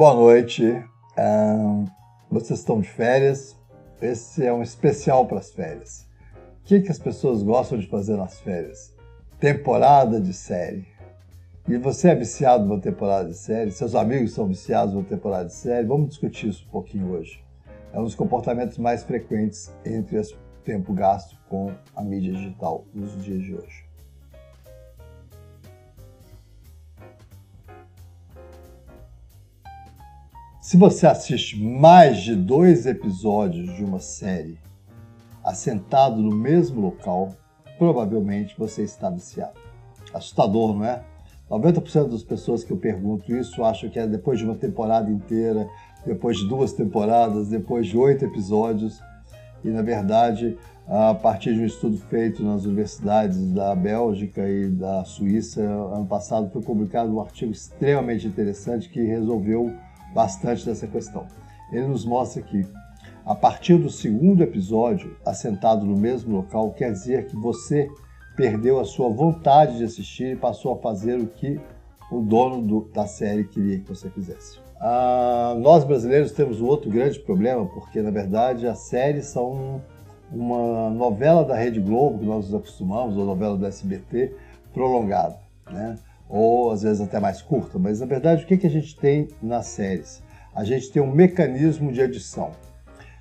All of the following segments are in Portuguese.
Boa noite. vocês estão de férias? Esse é um especial para as férias. O que, que as pessoas gostam de fazer nas férias? Temporada de série. E você é viciado numa temporada de série? Seus amigos são viciados numa temporada de série? Vamos discutir isso um pouquinho hoje. É um dos comportamentos mais frequentes entre o tempo gasto com a mídia digital nos dias de hoje. Se você assiste mais de dois episódios de uma série assentado no mesmo local, provavelmente você está viciado. Assustador, não é? 90% das pessoas que eu pergunto isso acham que é depois de uma temporada inteira, depois de duas temporadas, depois de oito episódios. E na verdade, a partir de um estudo feito nas universidades da Bélgica e da Suíça, ano passado foi publicado um artigo extremamente interessante que resolveu bastante dessa questão. Ele nos mostra que, a partir do segundo episódio, assentado no mesmo local, quer dizer que você perdeu a sua vontade de assistir e passou a fazer o que o dono do, da série queria que você fizesse. Ah, nós brasileiros temos um outro grande problema, porque na verdade as séries são uma novela da Rede Globo, que nós nos acostumamos, ou novela do SBT, prolongada. Né? Ou às vezes até mais curta, mas na verdade o que, que a gente tem nas séries? A gente tem um mecanismo de adição.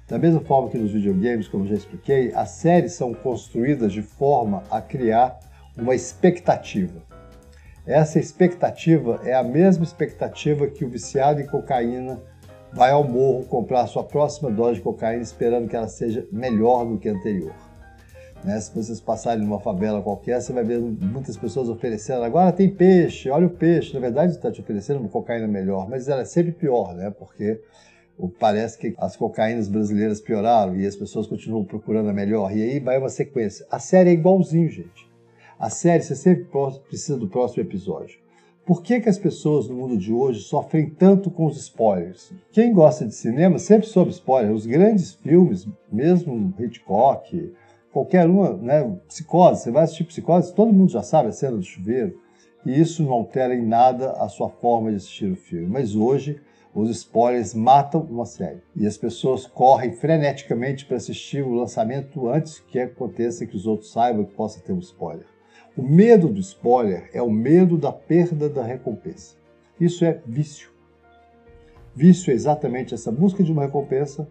Da mesma forma que nos videogames, como já expliquei, as séries são construídas de forma a criar uma expectativa. Essa expectativa é a mesma expectativa que o viciado em cocaína vai ao morro comprar a sua próxima dose de cocaína esperando que ela seja melhor do que a anterior. Né? Se vocês passarem numa favela qualquer, você vai ver muitas pessoas oferecendo. Agora tem peixe, olha o peixe. Na verdade, está te oferecendo uma cocaína melhor, mas ela é sempre pior, né? Porque parece que as cocaínas brasileiras pioraram e as pessoas continuam procurando a melhor. E aí vai uma sequência. A série é igualzinho, gente. A série, você sempre precisa do próximo episódio. Por que, que as pessoas no mundo de hoje sofrem tanto com os spoilers? Quem gosta de cinema sempre soube spoiler. Os grandes filmes, mesmo Hitchcock, qualquer uma, né? Psicose, você vai assistir psicose, todo mundo já sabe a cena do chuveiro, e isso não altera em nada a sua forma de assistir o filme. Mas hoje, os spoilers matam uma série. E as pessoas correm freneticamente para assistir o lançamento antes que aconteça que os outros saibam que possa ter um spoiler. O medo do spoiler é o medo da perda da recompensa. Isso é vício. Vício é exatamente essa busca de uma recompensa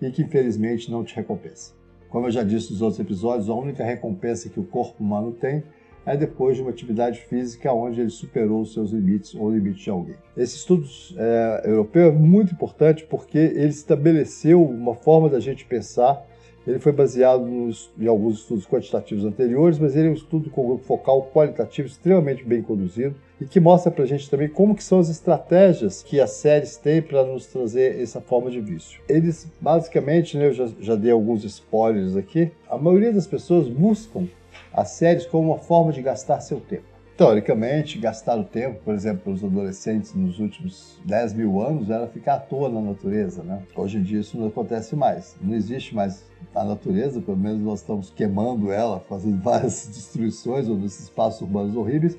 e que infelizmente não te recompensa. Como eu já disse nos outros episódios, a única recompensa que o corpo humano tem é depois de uma atividade física onde ele superou os seus limites ou o limite de alguém. Esse estudo é, europeu é muito importante porque ele estabeleceu uma forma da gente pensar ele foi baseado nos, em alguns estudos quantitativos anteriores, mas ele é um estudo com grupo focal qualitativo extremamente bem conduzido e que mostra para a gente também como que são as estratégias que as séries têm para nos trazer essa forma de vício. Eles, basicamente, né, eu já, já dei alguns spoilers aqui, a maioria das pessoas buscam as séries como uma forma de gastar seu tempo. Teoricamente, gastar o tempo, por exemplo, os adolescentes nos últimos 10 mil anos, era ficar à toa na natureza. Né? Hoje em dia isso não acontece mais. Não existe mais a natureza, pelo menos nós estamos queimando ela, fazendo várias destruições ou nesses espaços urbanos horríveis.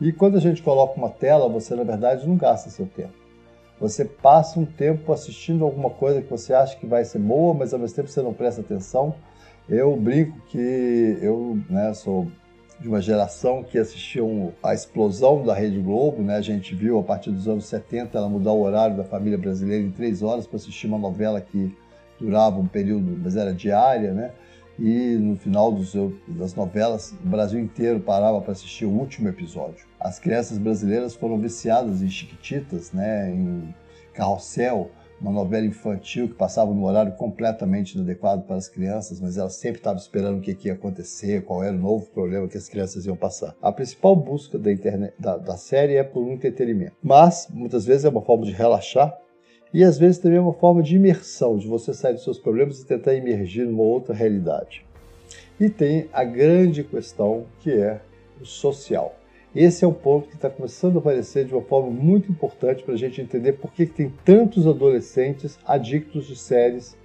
E quando a gente coloca uma tela, você na verdade não gasta seu tempo. Você passa um tempo assistindo alguma coisa que você acha que vai ser boa, mas ao mesmo tempo você não presta atenção. Eu brinco que eu né, sou de uma geração que assistiam a explosão da Rede Globo, né? A gente viu a partir dos anos 70 ela mudar o horário da família brasileira em três horas para assistir uma novela que durava um período, mas era diária, né? E no final dos, das novelas, o Brasil inteiro parava para assistir o último episódio. As crianças brasileiras foram viciadas em Chiquititas, né? Em Carrossel, uma novela infantil que passava no horário completamente inadequado para as crianças, mas ela sempre estava esperando o que, que, ia acontecer, qual era o novo problema que as crianças iam passar. A principal busca da, internet, da, da série é por um entretenimento, mas muitas vezes é uma forma de relaxar e às vezes também é uma forma de imersão, de você sair dos seus problemas e tentar emergir numa outra realidade. E tem a grande questão que é o social. Esse é um ponto que está começando a aparecer de uma forma muito importante para a gente entender por que tem tantos adolescentes adictos de séries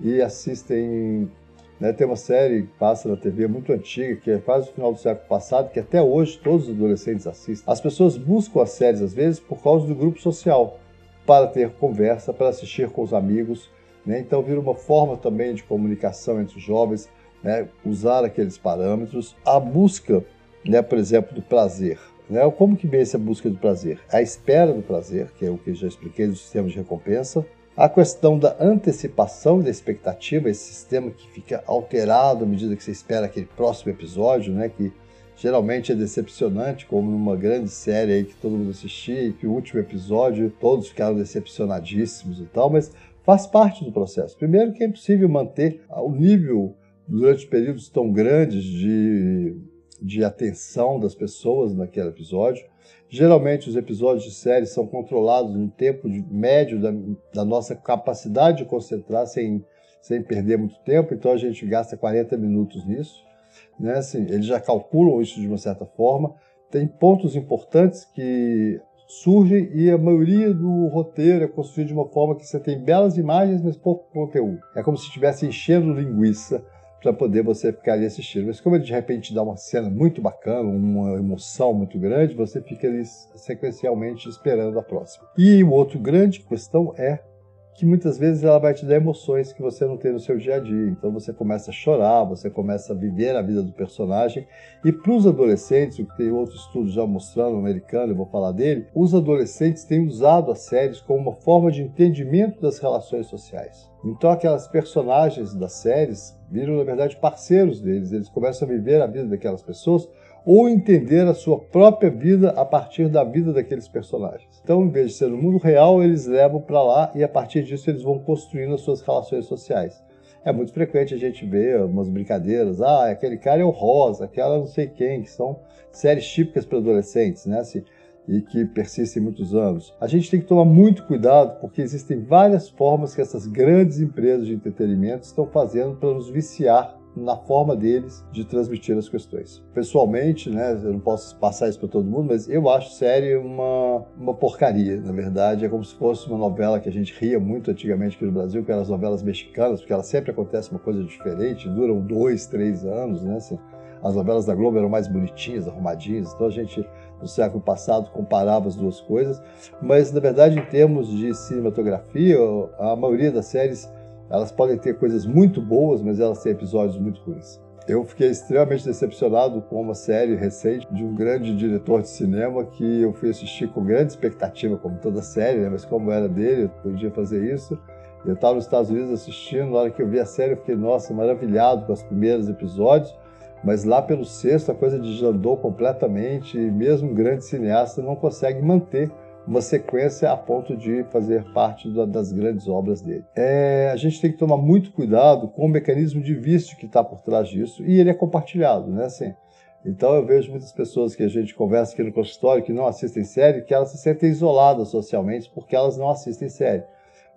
e assistem. Né, tem uma série que passa na TV muito antiga, que é quase o final do século passado, que até hoje todos os adolescentes assistem. As pessoas buscam as séries às vezes por causa do grupo social. para ter conversa, para assistir com os amigos. Né? Então, vira uma forma também de comunicação entre os jovens, né? usar aqueles parâmetros. A busca, né, por exemplo, do prazer. Né? Como que vem essa busca do prazer? A espera do prazer, que é o que já expliquei do sistema de recompensa. A questão da antecipação e da expectativa, esse sistema que fica alterado à medida que você espera aquele próximo episódio, né? que geralmente é decepcionante, como numa grande série aí que todo mundo assistia e que o último episódio todos ficaram decepcionadíssimos e tal, mas faz parte do processo. Primeiro que é impossível manter o nível durante períodos tão grandes de, de atenção das pessoas naquele episódio. Geralmente os episódios de série são controlados no tempo médio da, da nossa capacidade de concentrar sem, sem perder muito tempo, então a gente gasta 40 minutos nisso né? Assim, eles já calculam isso de uma certa forma. Tem pontos importantes que surgem e a maioria do roteiro é construído de uma forma que você tem belas imagens, mas pouco conteúdo. É como se estivesse enchendo linguiça para poder você ficar ali assistindo. Mas como ele de repente dá uma cena muito bacana, uma emoção muito grande, você fica ali sequencialmente esperando a próxima. E o outro grande questão é que muitas vezes ela vai te dar emoções que você não tem no seu dia a dia. Então você começa a chorar, você começa a viver a vida do personagem. E para os adolescentes, o que tem outro estudo já mostrando, americano, eu vou falar dele, os adolescentes têm usado as séries como uma forma de entendimento das relações sociais. Então aquelas personagens das séries viram, na verdade, parceiros deles. Eles começam a viver a vida daquelas pessoas ou entender a sua própria vida a partir da vida daqueles personagens. Então, em vez de ser no mundo real, eles levam para lá e a partir disso eles vão construindo as suas relações sociais. É muito frequente a gente ver umas brincadeiras, ah, aquele cara é o Rosa, aquela não sei quem, que são séries típicas para adolescentes, né? Assim, e que persistem muitos anos. A gente tem que tomar muito cuidado porque existem várias formas que essas grandes empresas de entretenimento estão fazendo para nos viciar na forma deles de transmitir as questões. Pessoalmente, né, eu não posso passar isso para todo mundo, mas eu acho série uma, uma porcaria, na verdade. É como se fosse uma novela que a gente ria muito antigamente aqui no Brasil, que eram as novelas mexicanas, porque ela sempre acontece uma coisa diferente, duram dois, três anos, né? Assim, as novelas da Globo eram mais bonitinhas, arrumadinhas, então a gente no século passado comparava as duas coisas, mas na verdade em termos de cinematografia, a maioria das séries elas podem ter coisas muito boas, mas elas têm episódios muito ruins. Eu fiquei extremamente decepcionado com uma série recente de um grande diretor de cinema que eu fui assistir com grande expectativa, como toda série, né? mas como era dele, eu podia fazer isso. Eu estava nos Estados Unidos assistindo, na hora que eu vi a série, eu fiquei, nossa, maravilhado com os primeiros episódios, mas lá pelo sexto a coisa desandou completamente e mesmo um grande cineasta não consegue manter uma sequência a ponto de fazer parte das grandes obras dele. É, a gente tem que tomar muito cuidado com o mecanismo de vício que está por trás disso e ele é compartilhado, né? Assim, então eu vejo muitas pessoas que a gente conversa aqui no consultório que não assistem série, que elas se sentem isoladas socialmente porque elas não assistem série.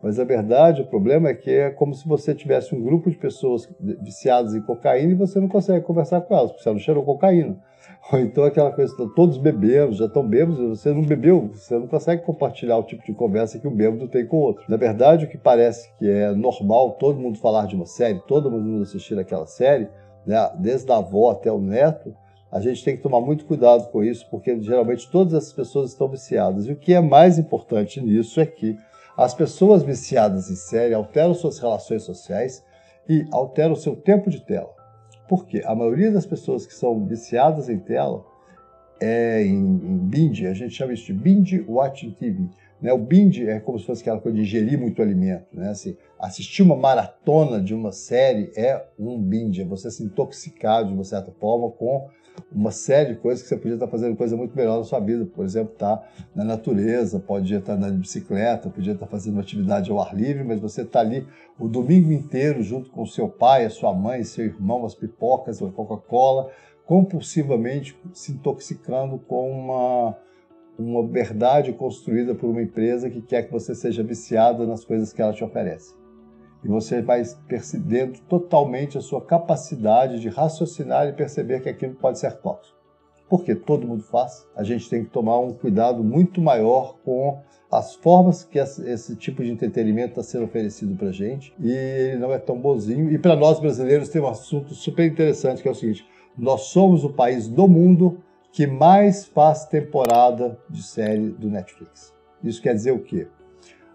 Mas a verdade, o problema é que é como se você tivesse um grupo de pessoas viciadas em cocaína e você não consegue conversar com elas, porque você não cheirou cocaína. Ou então aquela coisa, todos bebendo, já estão bêbados, você não bebeu, você não consegue compartilhar o tipo de conversa que um bêbado tem com o outro. Na verdade, o que parece que é normal todo mundo falar de uma série, todo mundo assistir aquela série, né, desde a avó até o neto, a gente tem que tomar muito cuidado com isso, porque geralmente todas essas pessoas estão viciadas. E o que é mais importante nisso é que as pessoas viciadas em série alteram suas relações sociais e alteram seu tempo de tela. Porque a maioria das pessoas que são viciadas em tela é em, em binge, a gente chama isso de binge watching TV. Né? O binge é como se fosse aquela coisa de ingerir muito alimento. Né? Assim, assistir uma maratona de uma série é um binge, é você se intoxicar de uma certa forma com uma série de coisas que você podia estar fazendo coisa muito melhor na sua vida. Por exemplo, estar tá na natureza, podia estar andando de bicicleta, podia estar fazendo uma atividade ao ar livre, mas você está ali o domingo inteiro junto com seu pai, a sua mãe, seu irmão, as pipocas, a Coca-Cola, compulsivamente se intoxicando com uma, uma verdade construída por uma empresa que quer que você seja viciado nas coisas que ela te oferece e você vai percebendo totalmente a sua capacidade de raciocinar e perceber que aquilo pode ser tóxico. Porque todo mundo faz, a gente tem que tomar um cuidado muito maior com as formas que esse tipo de entretenimento está sendo oferecido para a gente e ele não é tão bonzinho. E para nós brasileiros tem um assunto super interessante que é o seguinte: nós somos o país do mundo que mais faz temporada de série do Netflix. Isso quer dizer o quê?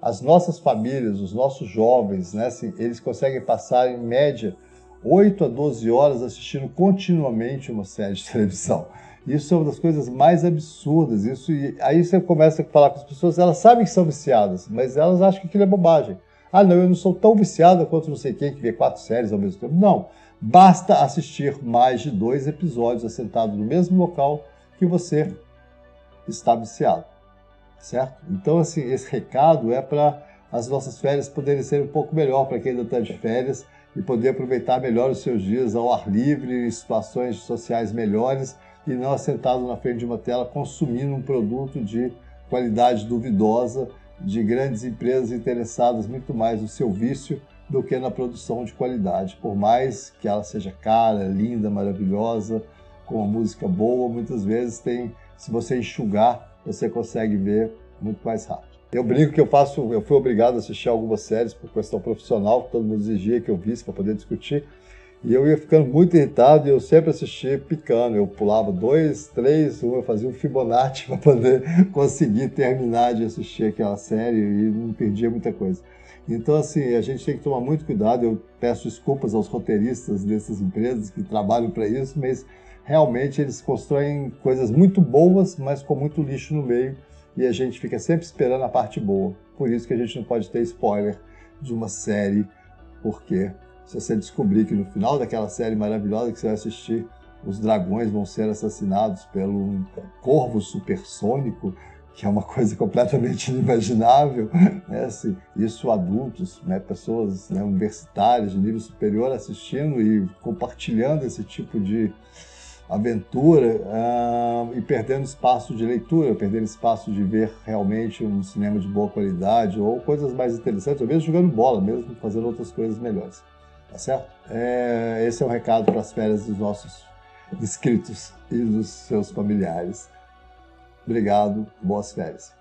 As nossas famílias, os nossos jovens, né, assim, eles conseguem passar em média 8 a 12 horas assistindo continuamente uma série de televisão. Isso é uma das coisas mais absurdas. Isso, aí você começa a falar com as pessoas, elas sabem que são viciadas, mas elas acham que aquilo é bobagem. Ah, não, eu não sou tão viciada quanto não sei quem que vê quatro séries ao mesmo tempo. Não. Basta assistir mais de dois episódios assentado no mesmo local que você está viciado. Certo? Então, assim, esse recado é para as nossas férias poderem ser um pouco melhor para quem ainda está de férias e poder aproveitar melhor os seus dias ao ar livre, em situações sociais melhores e não assentado na frente de uma tela consumindo um produto de qualidade duvidosa de grandes empresas interessadas muito mais no seu vício do que na produção de qualidade. Por mais que ela seja cara, linda, maravilhosa, com uma música boa, muitas vezes tem, se você enxugar, você consegue ver muito mais rápido. Eu brinco que eu faço, eu fui obrigado a assistir algumas séries por questão profissional, que todo mundo exigia que eu visse para poder discutir. E eu ia ficando muito irritado e eu sempre assistia picando. Eu pulava dois, três, um, eu fazia um Fibonacci para poder conseguir terminar de assistir aquela série e não perdia muita coisa. Então, assim, a gente tem que tomar muito cuidado. Eu peço desculpas aos roteiristas dessas empresas que trabalham para isso, mas realmente eles constroem coisas muito boas, mas com muito lixo no meio e a gente fica sempre esperando a parte boa. Por isso que a gente não pode ter spoiler de uma série, porque se você descobrir que no final daquela série maravilhosa que você vai assistir, os dragões vão ser assassinados pelo corvo supersônico, que é uma coisa completamente inimaginável, né? assim, isso adultos, né? pessoas né, universitárias de nível superior assistindo e compartilhando esse tipo de aventura uh, e perdendo espaço de leitura, perdendo espaço de ver realmente um cinema de boa qualidade ou coisas mais interessantes, ou mesmo jogando bola, mesmo fazendo outras coisas melhores. Tá certo? É, esse é o um recado para as férias dos nossos inscritos e dos seus familiares. Obrigado, boas férias.